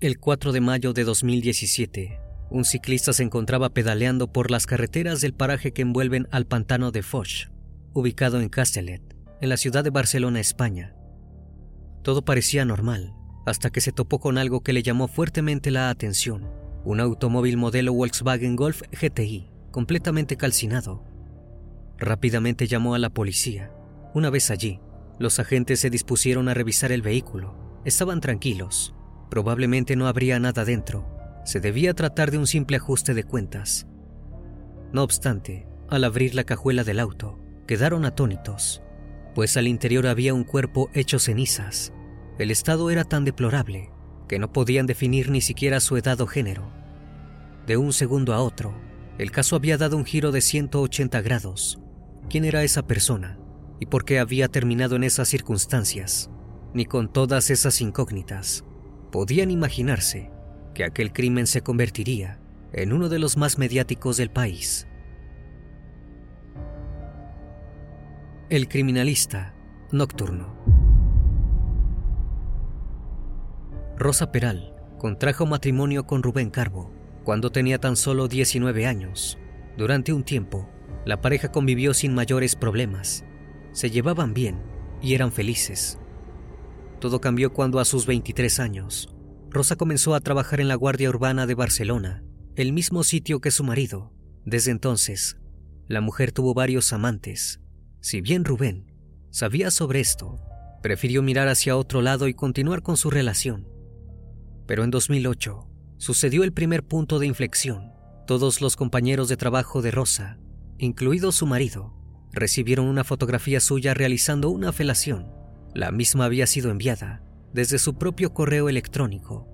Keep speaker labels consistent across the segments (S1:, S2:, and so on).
S1: El 4 de mayo de 2017, un ciclista se encontraba pedaleando por las carreteras del paraje que envuelven al pantano de Foch, ubicado en Castellet, en la ciudad de Barcelona, España. Todo parecía normal, hasta que se topó con algo que le llamó fuertemente la atención, un automóvil modelo Volkswagen Golf GTI, completamente calcinado. Rápidamente llamó a la policía. Una vez allí, los agentes se dispusieron a revisar el vehículo. Estaban tranquilos, Probablemente no habría nada dentro. Se debía tratar de un simple ajuste de cuentas. No obstante, al abrir la cajuela del auto, quedaron atónitos, pues al interior había un cuerpo hecho cenizas. El estado era tan deplorable que no podían definir ni siquiera su edad o género. De un segundo a otro, el caso había dado un giro de 180 grados. ¿Quién era esa persona? ¿Y por qué había terminado en esas circunstancias? Ni con todas esas incógnitas podían imaginarse que aquel crimen se convertiría en uno de los más mediáticos del país. El criminalista nocturno. Rosa Peral contrajo matrimonio con Rubén Carbo cuando tenía tan solo 19 años. Durante un tiempo, la pareja convivió sin mayores problemas. Se llevaban bien y eran felices. Todo cambió cuando a sus 23 años, Rosa comenzó a trabajar en la Guardia Urbana de Barcelona, el mismo sitio que su marido. Desde entonces, la mujer tuvo varios amantes. Si bien Rubén sabía sobre esto, prefirió mirar hacia otro lado y continuar con su relación. Pero en 2008 sucedió el primer punto de inflexión. Todos los compañeros de trabajo de Rosa, incluido su marido, recibieron una fotografía suya realizando una felación. La misma había sido enviada desde su propio correo electrónico.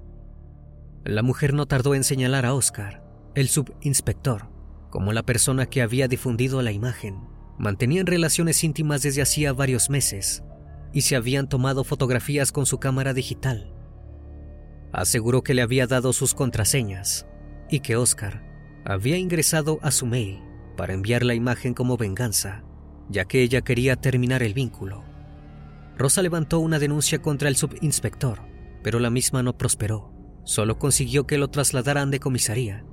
S1: La mujer no tardó en señalar a Oscar, el subinspector, como la persona que había difundido la imagen. Mantenían relaciones íntimas desde hacía varios meses y se habían tomado fotografías con su cámara digital. Aseguró que le había dado sus contraseñas y que Oscar había ingresado a su mail para enviar la imagen como venganza, ya que ella quería terminar el vínculo. Rosa levantó una denuncia contra el subinspector, pero la misma no prosperó. Solo consiguió que lo trasladaran de comisaría.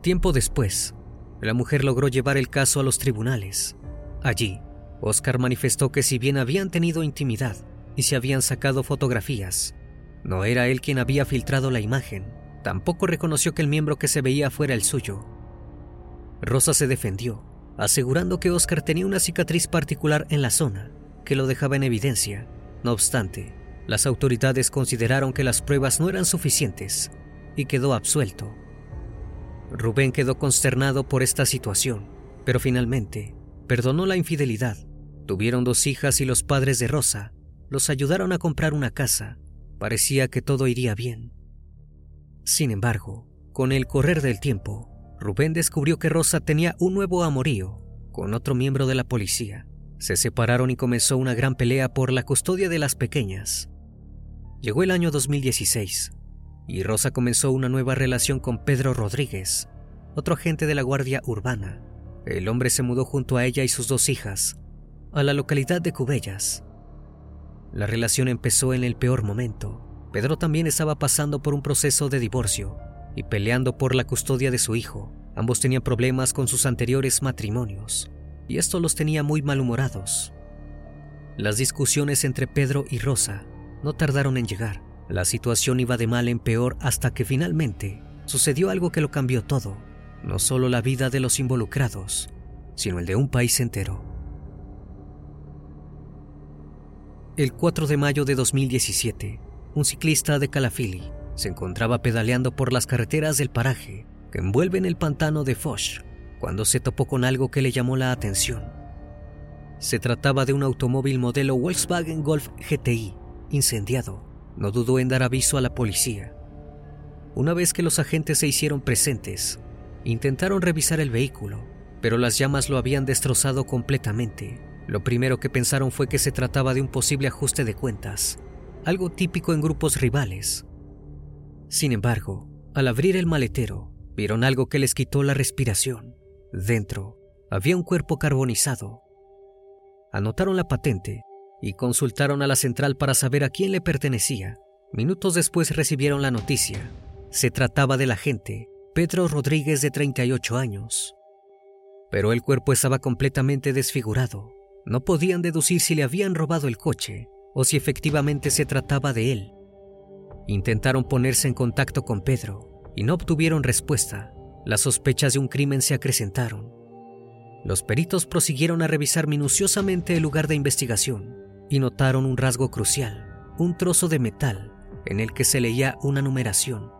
S1: Tiempo después, la mujer logró llevar el caso a los tribunales. Allí, Oscar manifestó que si bien habían tenido intimidad y se habían sacado fotografías. No era él quien había filtrado la imagen. Tampoco reconoció que el miembro que se veía fuera el suyo. Rosa se defendió, asegurando que Oscar tenía una cicatriz particular en la zona, que lo dejaba en evidencia. No obstante, las autoridades consideraron que las pruebas no eran suficientes y quedó absuelto. Rubén quedó consternado por esta situación, pero finalmente perdonó la infidelidad. Tuvieron dos hijas y los padres de Rosa los ayudaron a comprar una casa. Parecía que todo iría bien. Sin embargo, con el correr del tiempo, Rubén descubrió que Rosa tenía un nuevo amorío con otro miembro de la policía. Se separaron y comenzó una gran pelea por la custodia de las pequeñas. Llegó el año 2016 y Rosa comenzó una nueva relación con Pedro Rodríguez, otro agente de la Guardia Urbana. El hombre se mudó junto a ella y sus dos hijas a la localidad de Cubellas. La relación empezó en el peor momento. Pedro también estaba pasando por un proceso de divorcio y peleando por la custodia de su hijo. Ambos tenían problemas con sus anteriores matrimonios y esto los tenía muy malhumorados. Las discusiones entre Pedro y Rosa no tardaron en llegar. La situación iba de mal en peor hasta que finalmente sucedió algo que lo cambió todo, no solo la vida de los involucrados, sino el de un país entero. El 4 de mayo de 2017, un ciclista de Calafili se encontraba pedaleando por las carreteras del paraje que envuelven el pantano de Foch cuando se topó con algo que le llamó la atención. Se trataba de un automóvil modelo Volkswagen Golf GTI incendiado no dudó en dar aviso a la policía. Una vez que los agentes se hicieron presentes, intentaron revisar el vehículo, pero las llamas lo habían destrozado completamente. Lo primero que pensaron fue que se trataba de un posible ajuste de cuentas, algo típico en grupos rivales. Sin embargo, al abrir el maletero, vieron algo que les quitó la respiración. Dentro había un cuerpo carbonizado. Anotaron la patente y consultaron a la central para saber a quién le pertenecía. Minutos después recibieron la noticia. Se trataba del agente Pedro Rodríguez de 38 años. Pero el cuerpo estaba completamente desfigurado. No podían deducir si le habían robado el coche o si efectivamente se trataba de él. Intentaron ponerse en contacto con Pedro y no obtuvieron respuesta. Las sospechas de un crimen se acrecentaron. Los peritos prosiguieron a revisar minuciosamente el lugar de investigación y notaron un rasgo crucial, un trozo de metal en el que se leía una numeración.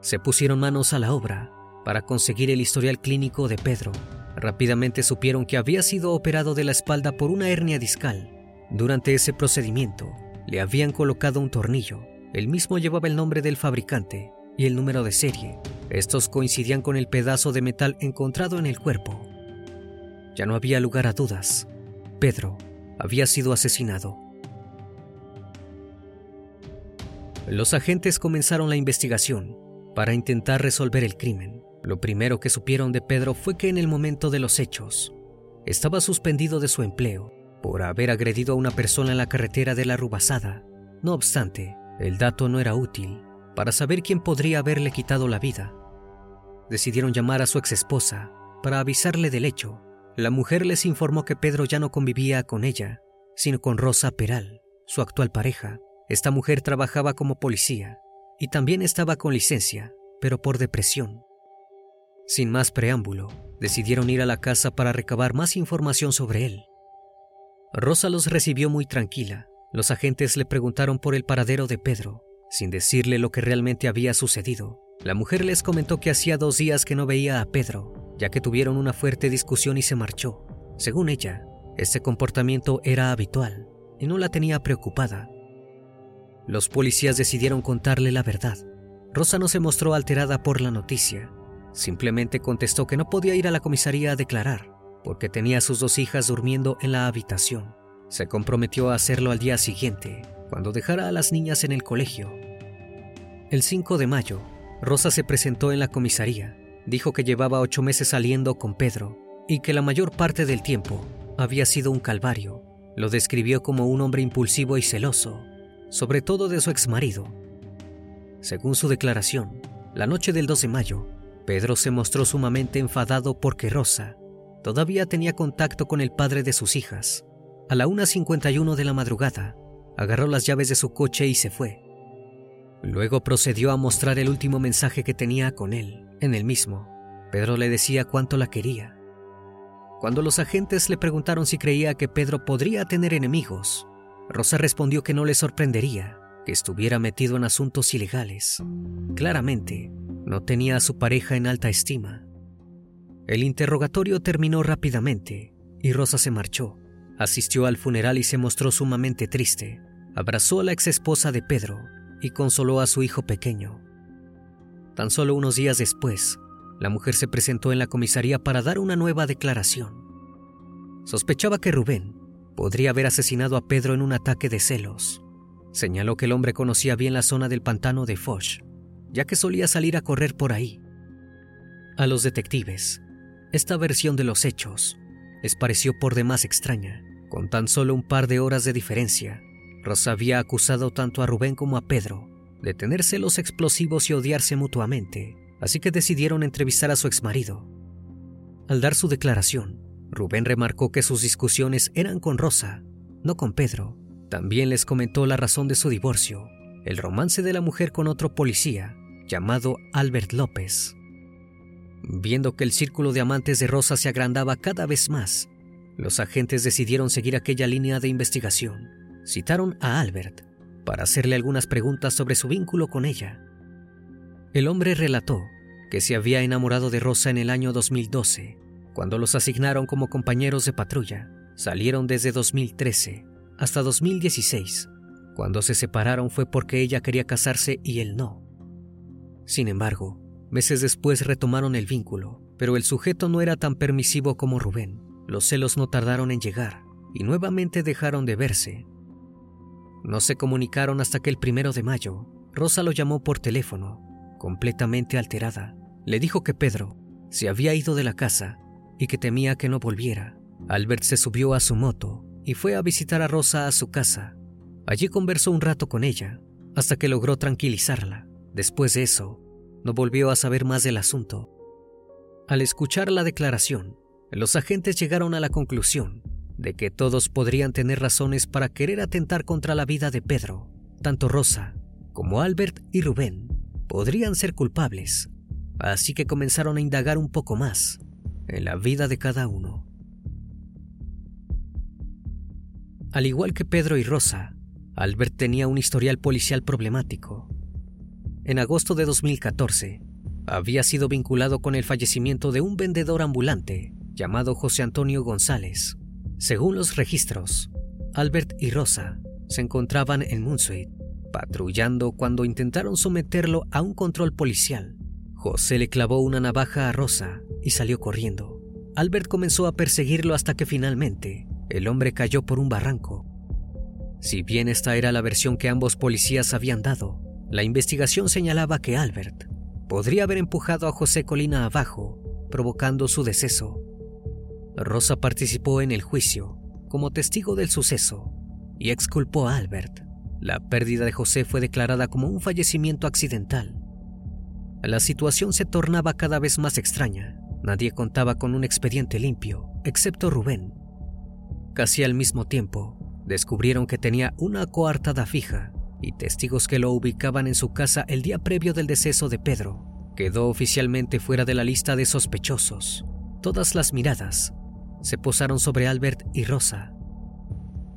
S1: Se pusieron manos a la obra para conseguir el historial clínico de Pedro. Rápidamente supieron que había sido operado de la espalda por una hernia discal. Durante ese procedimiento, le habían colocado un tornillo. El mismo llevaba el nombre del fabricante y el número de serie. Estos coincidían con el pedazo de metal encontrado en el cuerpo. Ya no había lugar a dudas. Pedro había sido asesinado. Los agentes comenzaron la investigación para intentar resolver el crimen. Lo primero que supieron de Pedro fue que en el momento de los hechos estaba suspendido de su empleo por haber agredido a una persona en la carretera de la Rubasada. No obstante, el dato no era útil para saber quién podría haberle quitado la vida. Decidieron llamar a su exesposa para avisarle del hecho la mujer les informó que Pedro ya no convivía con ella, sino con Rosa Peral, su actual pareja. Esta mujer trabajaba como policía y también estaba con licencia, pero por depresión. Sin más preámbulo, decidieron ir a la casa para recabar más información sobre él. Rosa los recibió muy tranquila. Los agentes le preguntaron por el paradero de Pedro, sin decirle lo que realmente había sucedido. La mujer les comentó que hacía dos días que no veía a Pedro ya que tuvieron una fuerte discusión y se marchó. Según ella, este comportamiento era habitual y no la tenía preocupada. Los policías decidieron contarle la verdad. Rosa no se mostró alterada por la noticia. Simplemente contestó que no podía ir a la comisaría a declarar, porque tenía a sus dos hijas durmiendo en la habitación. Se comprometió a hacerlo al día siguiente, cuando dejara a las niñas en el colegio. El 5 de mayo, Rosa se presentó en la comisaría dijo que llevaba ocho meses saliendo con Pedro y que la mayor parte del tiempo había sido un calvario. Lo describió como un hombre impulsivo y celoso, sobre todo de su exmarido. Según su declaración, la noche del 2 de mayo, Pedro se mostró sumamente enfadado porque Rosa todavía tenía contacto con el padre de sus hijas. A la 1.51 de la madrugada, agarró las llaves de su coche y se fue. Luego procedió a mostrar el último mensaje que tenía con él. En el mismo, Pedro le decía cuánto la quería. Cuando los agentes le preguntaron si creía que Pedro podría tener enemigos, Rosa respondió que no le sorprendería que estuviera metido en asuntos ilegales. Claramente, no tenía a su pareja en alta estima. El interrogatorio terminó rápidamente y Rosa se marchó. Asistió al funeral y se mostró sumamente triste. Abrazó a la exesposa de Pedro y consoló a su hijo pequeño. Tan solo unos días después, la mujer se presentó en la comisaría para dar una nueva declaración. Sospechaba que Rubén podría haber asesinado a Pedro en un ataque de celos. Señaló que el hombre conocía bien la zona del pantano de Foch, ya que solía salir a correr por ahí. A los detectives, esta versión de los hechos les pareció por demás extraña. Con tan solo un par de horas de diferencia, Rosa había acusado tanto a Rubén como a Pedro de tener celos explosivos y odiarse mutuamente, así que decidieron entrevistar a su exmarido. Al dar su declaración, Rubén remarcó que sus discusiones eran con Rosa, no con Pedro. También les comentó la razón de su divorcio, el romance de la mujer con otro policía, llamado Albert López. Viendo que el círculo de amantes de Rosa se agrandaba cada vez más, los agentes decidieron seguir aquella línea de investigación. Citaron a Albert para hacerle algunas preguntas sobre su vínculo con ella. El hombre relató que se había enamorado de Rosa en el año 2012 cuando los asignaron como compañeros de patrulla, salieron desde 2013 hasta 2016. Cuando se separaron fue porque ella quería casarse y él no. Sin embargo, meses después retomaron el vínculo, pero el sujeto no era tan permisivo como Rubén. Los celos no tardaron en llegar y nuevamente dejaron de verse. No se comunicaron hasta que el primero de mayo, Rosa lo llamó por teléfono, completamente alterada. Le dijo que Pedro se había ido de la casa y que temía que no volviera. Albert se subió a su moto y fue a visitar a Rosa a su casa. Allí conversó un rato con ella, hasta que logró tranquilizarla. Después de eso, no volvió a saber más del asunto. Al escuchar la declaración, los agentes llegaron a la conclusión de que todos podrían tener razones para querer atentar contra la vida de Pedro. Tanto Rosa como Albert y Rubén podrían ser culpables, así que comenzaron a indagar un poco más en la vida de cada uno. Al igual que Pedro y Rosa, Albert tenía un historial policial problemático. En agosto de 2014, había sido vinculado con el fallecimiento de un vendedor ambulante llamado José Antonio González. Según los registros, Albert y Rosa se encontraban en Moonsuit, patrullando cuando intentaron someterlo a un control policial. José le clavó una navaja a Rosa y salió corriendo. Albert comenzó a perseguirlo hasta que finalmente el hombre cayó por un barranco. Si bien esta era la versión que ambos policías habían dado, la investigación señalaba que Albert podría haber empujado a José Colina abajo, provocando su deceso. Rosa participó en el juicio como testigo del suceso y exculpó a Albert. La pérdida de José fue declarada como un fallecimiento accidental. La situación se tornaba cada vez más extraña. Nadie contaba con un expediente limpio, excepto Rubén. Casi al mismo tiempo, descubrieron que tenía una coartada fija y testigos que lo ubicaban en su casa el día previo del deceso de Pedro. Quedó oficialmente fuera de la lista de sospechosos. Todas las miradas se posaron sobre Albert y Rosa.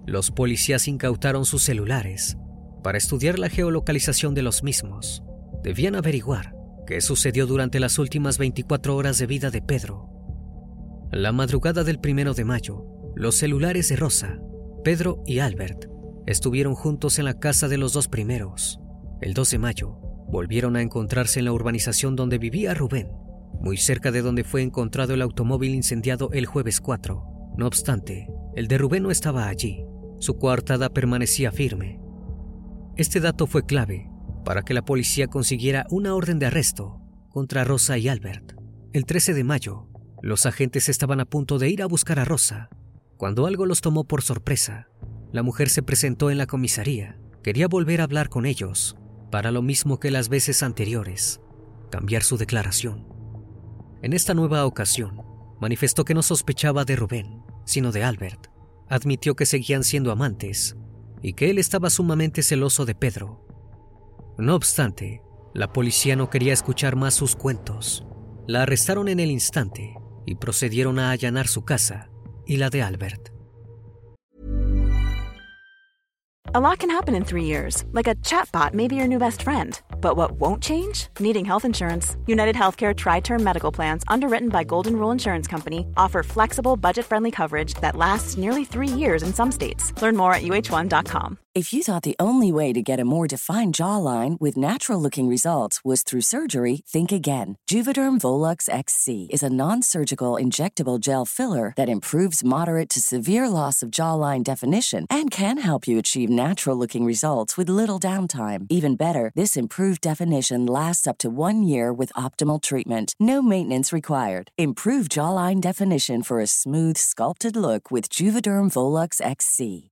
S1: Los policías incautaron sus celulares para estudiar la geolocalización de los mismos. Debían averiguar ¿Qué sucedió durante las últimas 24 horas de vida de Pedro. La madrugada del primero de mayo, los celulares de Rosa, Pedro y Albert estuvieron juntos en la casa de los dos primeros. El 2 de mayo, volvieron a encontrarse en la urbanización donde vivía Rubén, muy cerca de donde fue encontrado el automóvil incendiado el jueves 4. No obstante, el de Rubén no estaba allí. Su coartada permanecía firme. Este dato fue clave para que la policía consiguiera una orden de arresto contra Rosa y Albert. El 13 de mayo, los agentes estaban a punto de ir a buscar a Rosa, cuando algo los tomó por sorpresa. La mujer se presentó en la comisaría. Quería volver a hablar con ellos, para lo mismo que las veces anteriores, cambiar su declaración. En esta nueva ocasión, manifestó que no sospechaba de Rubén, sino de Albert. Admitió que seguían siendo amantes y que él estaba sumamente celoso de Pedro. No obstante, la policía no quería escuchar más sus cuentos. La arrestaron en el instante y procedieron a allanar su casa y la de Albert.
S2: A lot can happen in three years, like a chatbot may be your new best friend. But what won't change? Needing health insurance. United Healthcare Tri Term Medical Plans, underwritten by Golden Rule Insurance Company, offer flexible, budget friendly coverage that lasts nearly three years in some states. Learn more at uh1.com.
S3: If you thought the only way to get a more defined jawline with natural looking results was through surgery, think again. Juvederm Volux XC is a non surgical injectable gel filler that improves moderate to severe loss of jawline definition and can help you achieve natural looking results with little downtime. Even better, this improved definition lasts up to one year with optimal treatment. No maintenance required. Improve jawline definition for a smooth, sculpted look with Juvederm Volux XC.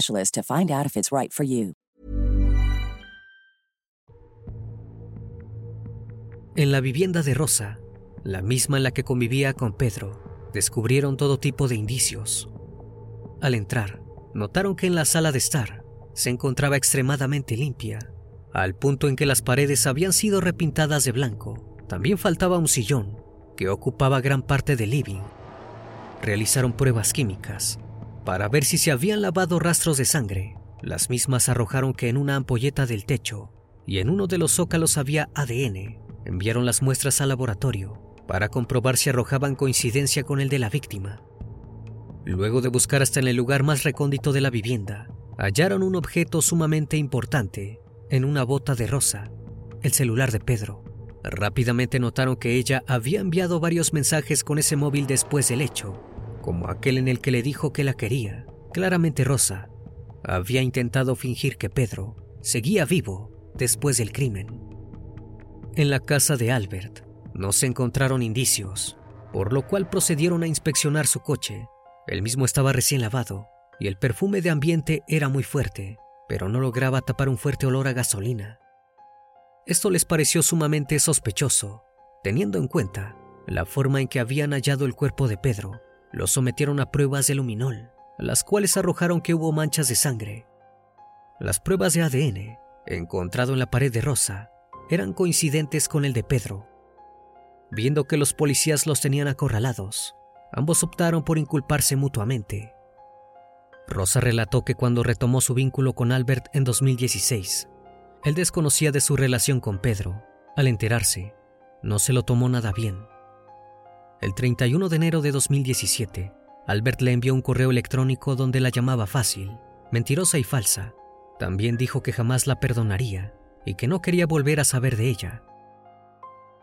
S3: specialist to find out if it's right.
S1: En la vivienda de Rosa, la misma en la que convivía con Pedro, descubrieron todo tipo de indicios. Al entrar, notaron que en la sala de estar se encontraba extremadamente limpia, al punto en que las paredes habían sido repintadas de blanco. También faltaba un sillón que ocupaba gran parte del living. Realizaron pruebas químicas para ver si se habían lavado rastros de sangre. Las mismas arrojaron que en una ampolleta del techo y en uno de los zócalos había ADN. Enviaron las muestras al laboratorio para comprobar si arrojaban coincidencia con el de la víctima. Luego de buscar hasta en el lugar más recóndito de la vivienda, hallaron un objeto sumamente importante en una bota de rosa, el celular de Pedro. Rápidamente notaron que ella había enviado varios mensajes con ese móvil después del hecho, como aquel en el que le dijo que la quería. Claramente Rosa había intentado fingir que Pedro seguía vivo después del crimen. En la casa de Albert no se encontraron indicios, por lo cual procedieron a inspeccionar su coche. El mismo estaba recién lavado y el perfume de ambiente era muy fuerte, pero no lograba tapar un fuerte olor a gasolina. Esto les pareció sumamente sospechoso, teniendo en cuenta la forma en que habían hallado el cuerpo de Pedro lo sometieron a pruebas de luminol, las cuales arrojaron que hubo manchas de sangre. Las pruebas de ADN, encontrado en la pared de Rosa, eran coincidentes con el de Pedro. Viendo que los policías los tenían acorralados, ambos optaron por inculparse mutuamente. Rosa relató que cuando retomó su vínculo con Albert en 2016, él desconocía de su relación con Pedro. Al enterarse, no se lo tomó nada bien el 31 de enero de 2017, Albert le envió un correo electrónico donde la llamaba fácil, mentirosa y falsa. También dijo que jamás la perdonaría y que no quería volver a saber de ella.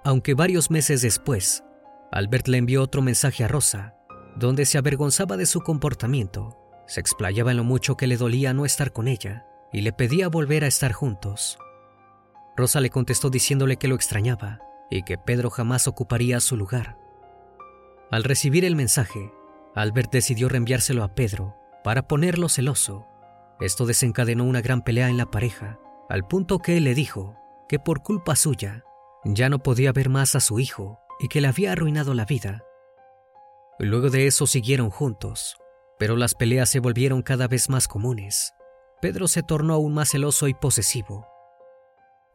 S1: Aunque varios meses después, Albert le envió otro mensaje a Rosa, donde se avergonzaba de su comportamiento, se explayaba en lo mucho que le dolía no estar con ella y le pedía volver a estar juntos. Rosa le contestó diciéndole que lo extrañaba y que Pedro jamás ocuparía su lugar. Al recibir el mensaje, Albert decidió reenviárselo a Pedro para ponerlo celoso. Esto desencadenó una gran pelea en la pareja, al punto que él le dijo que por culpa suya ya no podía ver más a su hijo y que le había arruinado la vida. Luego de eso siguieron juntos, pero las peleas se volvieron cada vez más comunes. Pedro se tornó aún más celoso y posesivo.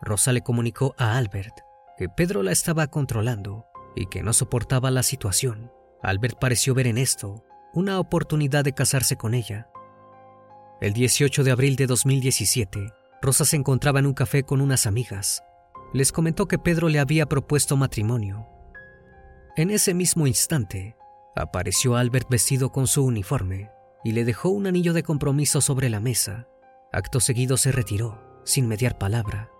S1: Rosa le comunicó a Albert que Pedro la estaba controlando y que no soportaba la situación. Albert pareció ver en esto una oportunidad de casarse con ella. El 18 de abril de 2017, Rosa se encontraba en un café con unas amigas. Les comentó que Pedro le había propuesto matrimonio. En ese mismo instante, apareció Albert vestido con su uniforme y le dejó un anillo de compromiso sobre la mesa. Acto seguido se retiró, sin mediar palabra.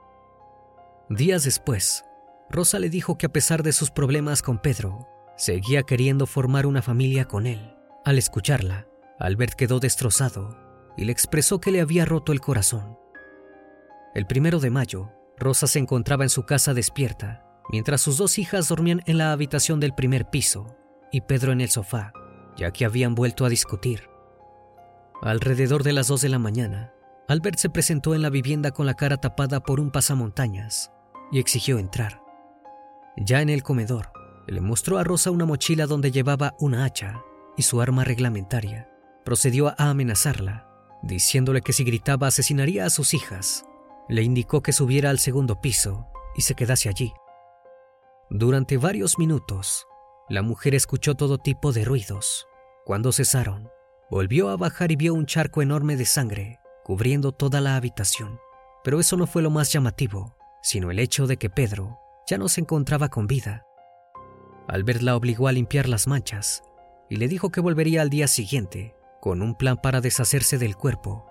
S1: Días después, Rosa le dijo que a pesar de sus problemas con Pedro, seguía queriendo formar una familia con él. Al escucharla, Albert quedó destrozado y le expresó que le había roto el corazón. El primero de mayo, Rosa se encontraba en su casa despierta, mientras sus dos hijas dormían en la habitación del primer piso y Pedro en el sofá, ya que habían vuelto a discutir. Alrededor de las dos de la mañana, Albert se presentó en la vivienda con la cara tapada por un pasamontañas y exigió entrar. Ya en el comedor, le mostró a Rosa una mochila donde llevaba una hacha y su arma reglamentaria. Procedió a amenazarla, diciéndole que si gritaba asesinaría a sus hijas. Le indicó que subiera al segundo piso y se quedase allí. Durante varios minutos, la mujer escuchó todo tipo de ruidos. Cuando cesaron, volvió a bajar y vio un charco enorme de sangre cubriendo toda la habitación. Pero eso no fue lo más llamativo, sino el hecho de que Pedro ya no se encontraba con vida. Albert la obligó a limpiar las manchas y le dijo que volvería al día siguiente con un plan para deshacerse del cuerpo.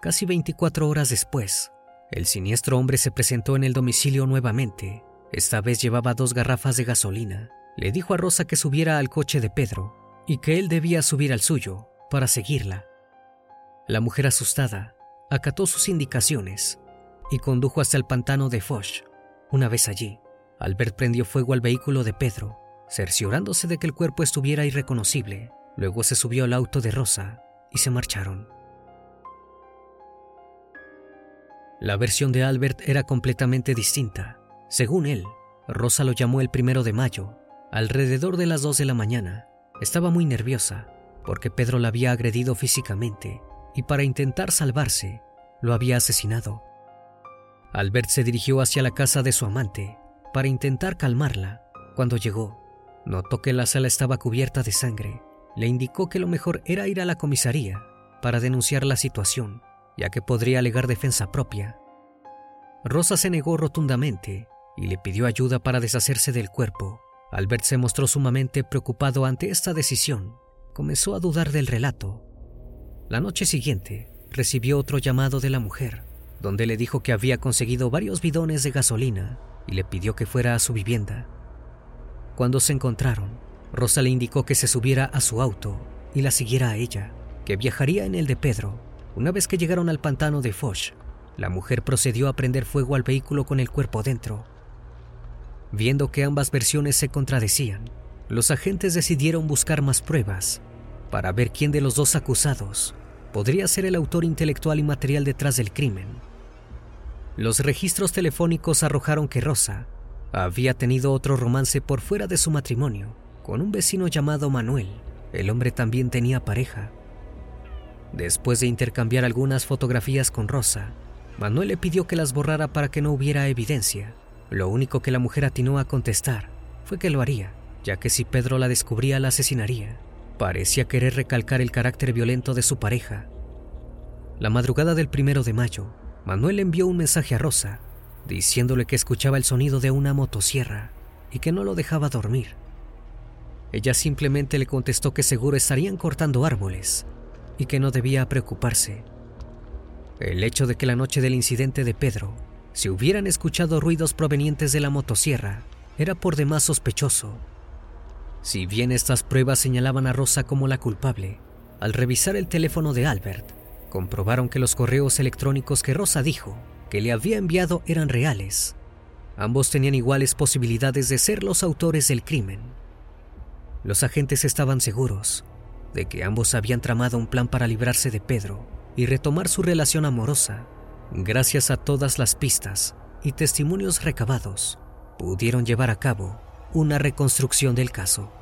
S1: Casi 24 horas después, el siniestro hombre se presentó en el domicilio nuevamente. Esta vez llevaba dos garrafas de gasolina. Le dijo a Rosa que subiera al coche de Pedro y que él debía subir al suyo para seguirla. La mujer asustada acató sus indicaciones y condujo hasta el pantano de Foch. Una vez allí, Albert prendió fuego al vehículo de Pedro, cerciorándose de que el cuerpo estuviera irreconocible. Luego se subió al auto de Rosa y se marcharon. La versión de Albert era completamente distinta. Según él, Rosa lo llamó el primero de mayo, alrededor de las dos de la mañana. Estaba muy nerviosa porque Pedro la había agredido físicamente y para intentar salvarse, lo había asesinado. Albert se dirigió hacia la casa de su amante para intentar calmarla. Cuando llegó, notó que la sala estaba cubierta de sangre. Le indicó que lo mejor era ir a la comisaría para denunciar la situación, ya que podría alegar defensa propia. Rosa se negó rotundamente y le pidió ayuda para deshacerse del cuerpo. Albert se mostró sumamente preocupado ante esta decisión. Comenzó a dudar del relato la noche siguiente, recibió otro llamado de la mujer, donde le dijo que había conseguido varios bidones de gasolina y le pidió que fuera a su vivienda. Cuando se encontraron, Rosa le indicó que se subiera a su auto y la siguiera a ella, que viajaría en el de Pedro. Una vez que llegaron al pantano de Foch, la mujer procedió a prender fuego al vehículo con el cuerpo dentro. Viendo que ambas versiones se contradecían, los agentes decidieron buscar más pruebas para ver quién de los dos acusados podría ser el autor intelectual y material detrás del crimen. Los registros telefónicos arrojaron que Rosa había tenido otro romance por fuera de su matrimonio con un vecino llamado Manuel. El hombre también tenía pareja. Después de intercambiar algunas fotografías con Rosa, Manuel le pidió que las borrara para que no hubiera evidencia. Lo único que la mujer atinó a contestar fue que lo haría, ya que si Pedro la descubría la asesinaría. Parecía querer recalcar el carácter violento de su pareja. La madrugada del primero de mayo, Manuel envió un mensaje a Rosa, diciéndole que escuchaba el sonido de una motosierra y que no lo dejaba dormir. Ella simplemente le contestó que seguro estarían cortando árboles y que no debía preocuparse. El hecho de que la noche del incidente de Pedro se hubieran escuchado ruidos provenientes de la motosierra era por demás sospechoso si bien estas pruebas señalaban a Rosa como la culpable, al revisar el teléfono de Albert, comprobaron que los correos electrónicos que Rosa dijo que le había enviado eran reales. Ambos tenían iguales posibilidades de ser los autores del crimen. Los agentes estaban seguros de que ambos habían tramado un plan para librarse de Pedro y retomar su relación amorosa. Gracias a todas las pistas y testimonios recabados, pudieron llevar a cabo una reconstrucción del caso.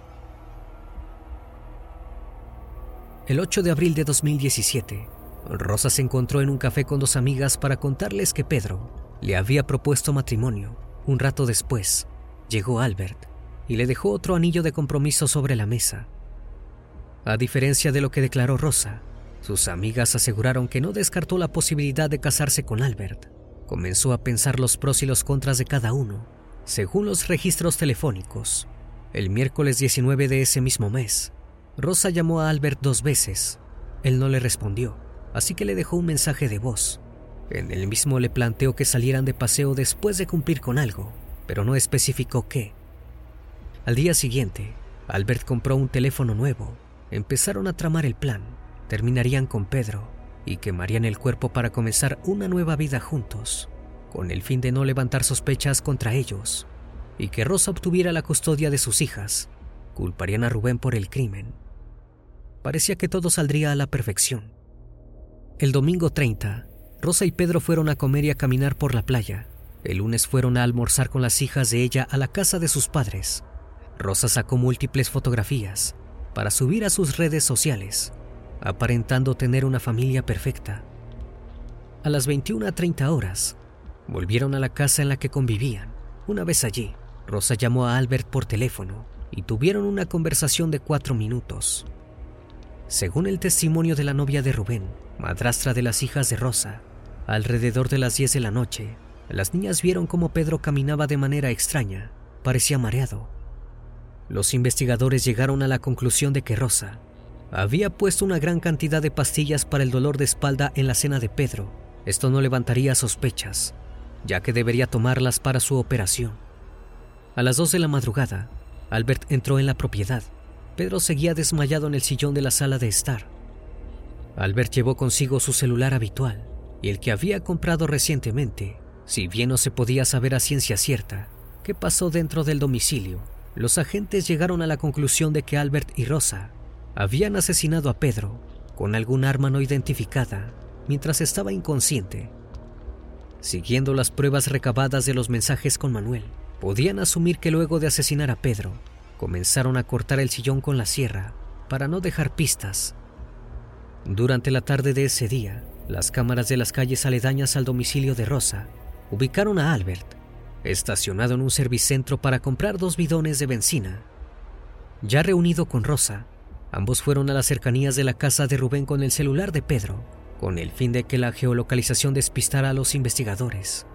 S1: El 8 de abril de 2017, Rosa se encontró en un café con dos amigas para contarles que Pedro le había propuesto matrimonio. Un rato después, llegó Albert y le dejó otro anillo de compromiso sobre la mesa. A diferencia de lo que declaró Rosa, sus amigas aseguraron que no descartó la posibilidad de casarse con Albert. Comenzó a pensar los pros y los contras de cada uno según los registros telefónicos, el miércoles 19 de ese mismo mes, Rosa llamó a Albert dos veces. Él no le respondió, así que le dejó un mensaje de voz. En el mismo le planteó que salieran de paseo después de cumplir con algo, pero no especificó qué. Al día siguiente, Albert compró un teléfono nuevo. Empezaron a tramar el plan. terminarían con Pedro y quemarían el cuerpo para comenzar una nueva vida juntos, con el fin de no levantar sospechas contra ellos y que Rosa obtuviera la custodia de sus hijas. Culparían a Rubén por el crimen. Parecía que todo saldría a la perfección. El domingo 30, Rosa y Pedro fueron a comer y a caminar por la playa. El lunes fueron a almorzar con las hijas de ella a la casa de sus padres. Rosa sacó múltiples fotografías para subir a sus redes sociales, aparentando tener una familia perfecta. A las 21.30 horas, volvieron a la casa en la que convivían. Una vez allí, Rosa llamó a Albert por teléfono y tuvieron una conversación de cuatro minutos. Según el testimonio de la novia de Rubén, madrastra de las hijas de Rosa, alrededor de las 10 de la noche, las niñas vieron cómo Pedro caminaba de manera extraña, parecía mareado. Los investigadores llegaron a la conclusión de que Rosa había puesto una gran cantidad de pastillas para el dolor de espalda en la cena de Pedro. Esto no levantaría sospechas, ya que debería tomarlas para su operación. A las 2 de la madrugada, Albert entró en la propiedad. Pedro seguía desmayado en el sillón de la sala de estar. Albert llevó consigo su celular habitual y el que había comprado recientemente si bien no se podía saber a ciencia cierta qué pasó dentro del domicilio, los agentes llegaron a la conclusión de que Albert y Rosa habían asesinado a Pedro con algún arma no identificada mientras estaba inconsciente. Siguiendo las pruebas recabadas de los mensajes con Manuel, podían asumir que luego de asesinar a Pedro, comenzaron a cortar el sillón con la sierra para no dejar pistas. Durante la tarde de ese día, las cámaras de las calles aledañas al domicilio de Rosa ubicaron a Albert, estacionado en un servicentro para comprar dos bidones de benzina. Ya reunido con Rosa, ambos fueron a las cercanías de la casa de Rubén con el celular de Pedro, con el fin de que la geolocalización despistara a los investigadores.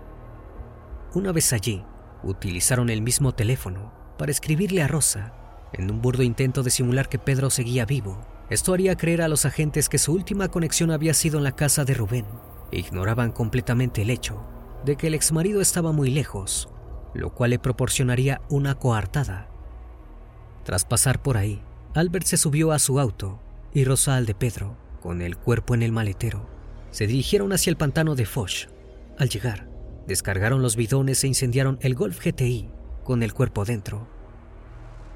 S1: Una vez allí, utilizaron el mismo teléfono para escribirle a Rosa, en un burdo intento de simular que Pedro seguía vivo. Esto haría creer a los agentes que su última conexión había sido en la casa de Rubén. Ignoraban completamente el hecho de que el exmarido estaba muy lejos, lo cual le proporcionaría una coartada. Tras pasar por ahí, Albert se subió a su auto y Rosa al de Pedro, con el cuerpo en el maletero. Se dirigieron hacia el pantano de Foch. Al llegar, descargaron los bidones e incendiaron el Golf GTI con el cuerpo dentro.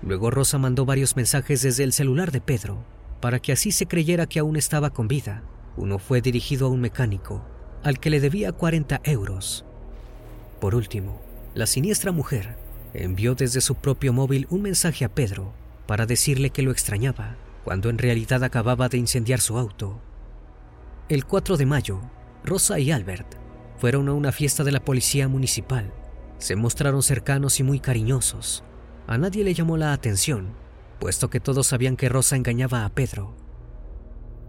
S1: Luego Rosa mandó varios mensajes desde el celular de Pedro para que así se creyera que aún estaba con vida. Uno fue dirigido a un mecánico al que le debía 40 euros. Por último, la siniestra mujer envió desde su propio móvil un mensaje a Pedro para decirle que lo extrañaba, cuando en realidad acababa de incendiar su auto. El 4 de mayo, Rosa y Albert fueron a una fiesta de la policía municipal. Se mostraron cercanos y muy cariñosos. A nadie le llamó la atención, puesto que todos sabían que Rosa engañaba a Pedro.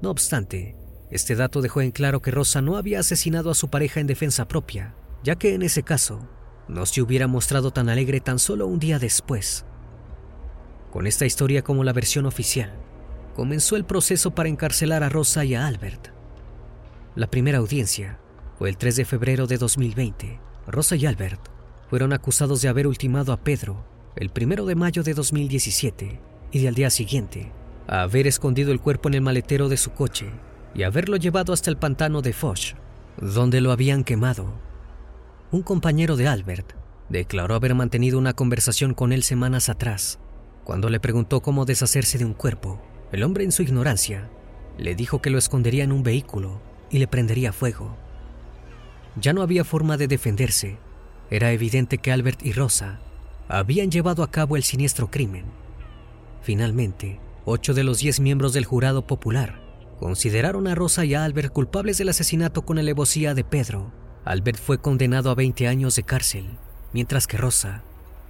S1: No obstante, este dato dejó en claro que Rosa no había asesinado a su pareja en defensa propia, ya que en ese caso no se hubiera mostrado tan alegre tan solo un día después. Con esta historia como la versión oficial, comenzó el proceso para encarcelar a Rosa y a Albert. La primera audiencia fue el 3 de febrero de 2020. Rosa y Albert fueron acusados de haber ultimado a Pedro el 1 de mayo de 2017 y al día siguiente a haber escondido el cuerpo en el maletero de su coche y haberlo llevado hasta el pantano de Foch, donde lo habían quemado. Un compañero de Albert declaró haber mantenido una conversación con él semanas atrás. Cuando le preguntó cómo deshacerse de un cuerpo, el hombre en su ignorancia le dijo que lo escondería en un vehículo y le prendería fuego. Ya no había forma de defenderse. Era evidente que Albert y Rosa habían llevado a cabo el siniestro crimen. Finalmente, ocho de los diez miembros del jurado popular consideraron a Rosa y a Albert culpables del asesinato con alevosía de Pedro. Albert fue condenado a 20 años de cárcel, mientras que Rosa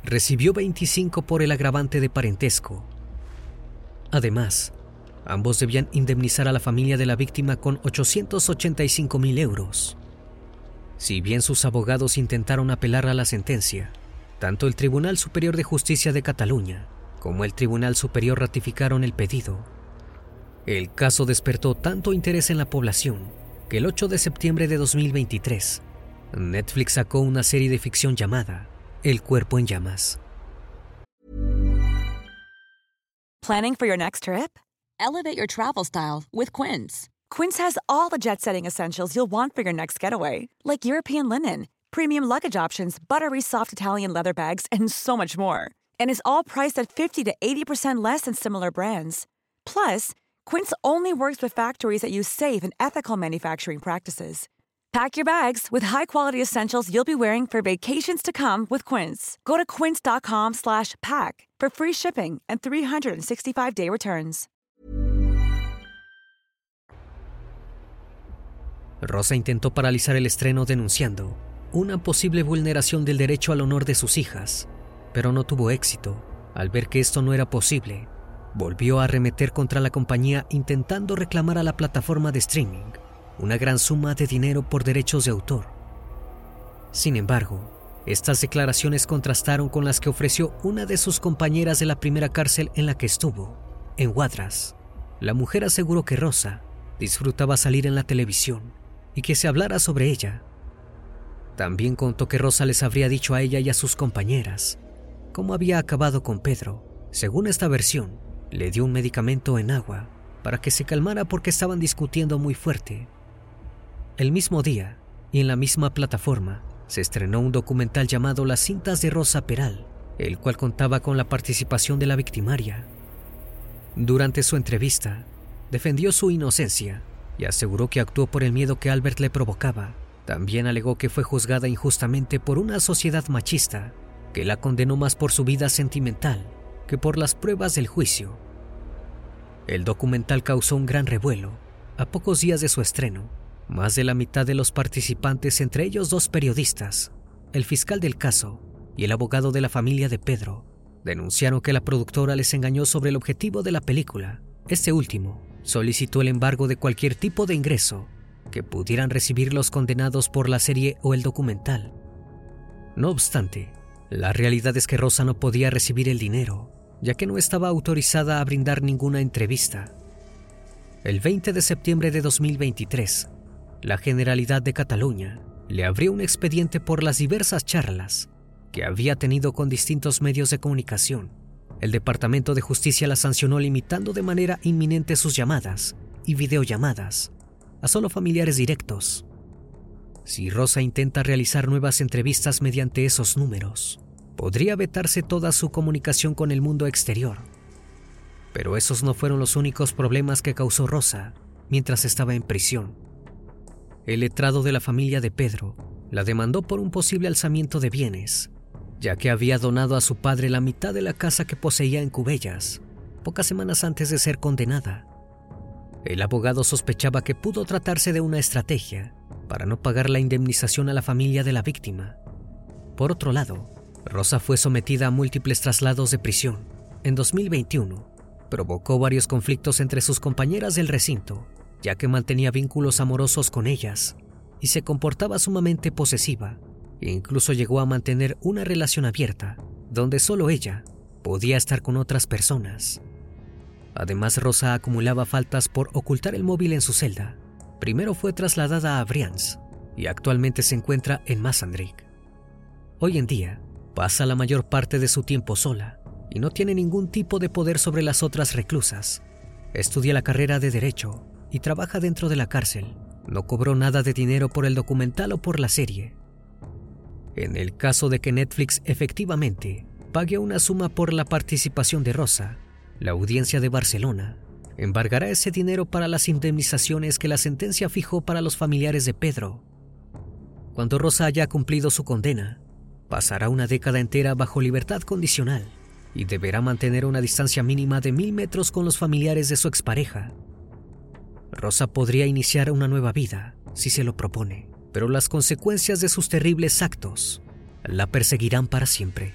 S1: recibió 25 por el agravante de parentesco. Además, ambos debían indemnizar a la familia de la víctima con 885 mil euros. Si bien sus abogados intentaron apelar a la sentencia, tanto el Tribunal Superior de Justicia de Cataluña como el Tribunal Superior ratificaron el pedido el caso despertó tanto interés en la población que el 8 de septiembre de 2023, Netflix sacó una serie de ficción llamada El cuerpo en llamas.
S2: Planning for your next trip?
S4: Elevate your travel style with Quince.
S2: Quince has all the jet setting essentials you'll want for your next getaway, like European linen, premium luggage options, buttery soft Italian leather bags, and so much more. And is all priced at 50 to 80% less than similar brands. Plus, Quince only works with factories that use safe and ethical manufacturing practices. Pack your bags with high-quality essentials you'll be wearing for vacations to come with Quince. Go to quince.com/pack for free shipping and 365-day returns.
S1: Rosa intentó paralizar el estreno denunciando una posible vulneración del derecho al honor de sus hijas, pero no tuvo éxito. Al ver que esto no era posible, volvió a arremeter contra la compañía intentando reclamar a la plataforma de streaming una gran suma de dinero por derechos de autor. Sin embargo, estas declaraciones contrastaron con las que ofreció una de sus compañeras de la primera cárcel en la que estuvo, en Wadras. La mujer aseguró que Rosa disfrutaba salir en la televisión y que se hablara sobre ella. También contó que Rosa les habría dicho a ella y a sus compañeras había acabado con Pedro. Según esta versión, le dio un medicamento en agua para que se calmara porque estaban discutiendo muy fuerte. El mismo día, y en la misma plataforma, se estrenó un documental llamado Las cintas de Rosa Peral, el cual contaba con la participación de la victimaria. Durante su entrevista, defendió su inocencia y aseguró que actuó por el miedo que Albert le provocaba. También alegó que fue juzgada injustamente por una sociedad machista que la condenó más por su vida sentimental que por las pruebas del juicio. El documental causó un gran revuelo. A pocos días de su estreno, más de la mitad de los participantes, entre ellos dos periodistas, el fiscal del caso y el abogado de la familia de Pedro, denunciaron que la productora les engañó sobre el objetivo de la película. Este último solicitó el embargo de cualquier tipo de ingreso que pudieran recibir los condenados por la serie o el documental. No obstante, la realidad es que Rosa no podía recibir el dinero, ya que no estaba autorizada a brindar ninguna entrevista. El 20 de septiembre de 2023, la Generalidad de Cataluña le abrió un expediente por las diversas charlas que había tenido con distintos medios de comunicación. El Departamento de Justicia la sancionó limitando de manera inminente sus llamadas y videollamadas a solo familiares directos. Si Rosa intenta realizar nuevas entrevistas mediante esos números, podría vetarse toda su comunicación con el mundo exterior. Pero esos no fueron los únicos problemas que causó Rosa mientras estaba en prisión. El letrado de la familia de Pedro la demandó por un posible alzamiento de bienes, ya que había donado a su padre la mitad de la casa que poseía en Cubellas, pocas semanas antes de ser condenada. El abogado sospechaba que pudo tratarse de una estrategia para no pagar la indemnización a la familia de la víctima. Por otro lado, Rosa fue sometida a múltiples traslados de prisión. En 2021, provocó varios conflictos entre sus compañeras del recinto, ya que mantenía vínculos amorosos con ellas y se comportaba sumamente posesiva. Incluso llegó a mantener una relación abierta, donde solo ella podía estar con otras personas. Además, Rosa acumulaba faltas por ocultar el móvil en su celda. Primero fue trasladada a Brians y actualmente se encuentra en Massandrick. Hoy en día, pasa la mayor parte de su tiempo sola y no tiene ningún tipo de poder sobre las otras reclusas. Estudia la carrera de Derecho y trabaja dentro de la cárcel. No cobró nada de dinero por el documental o por la serie. En el caso de que Netflix efectivamente pague una suma por la participación de Rosa, la audiencia de Barcelona embargará ese dinero para las indemnizaciones que la sentencia fijó para los familiares de Pedro. Cuando Rosa haya cumplido su condena, pasará una década entera bajo libertad condicional y deberá mantener una distancia mínima de mil metros con los familiares de su expareja. Rosa podría iniciar una nueva vida si se lo propone, pero las consecuencias de sus terribles actos la perseguirán para siempre.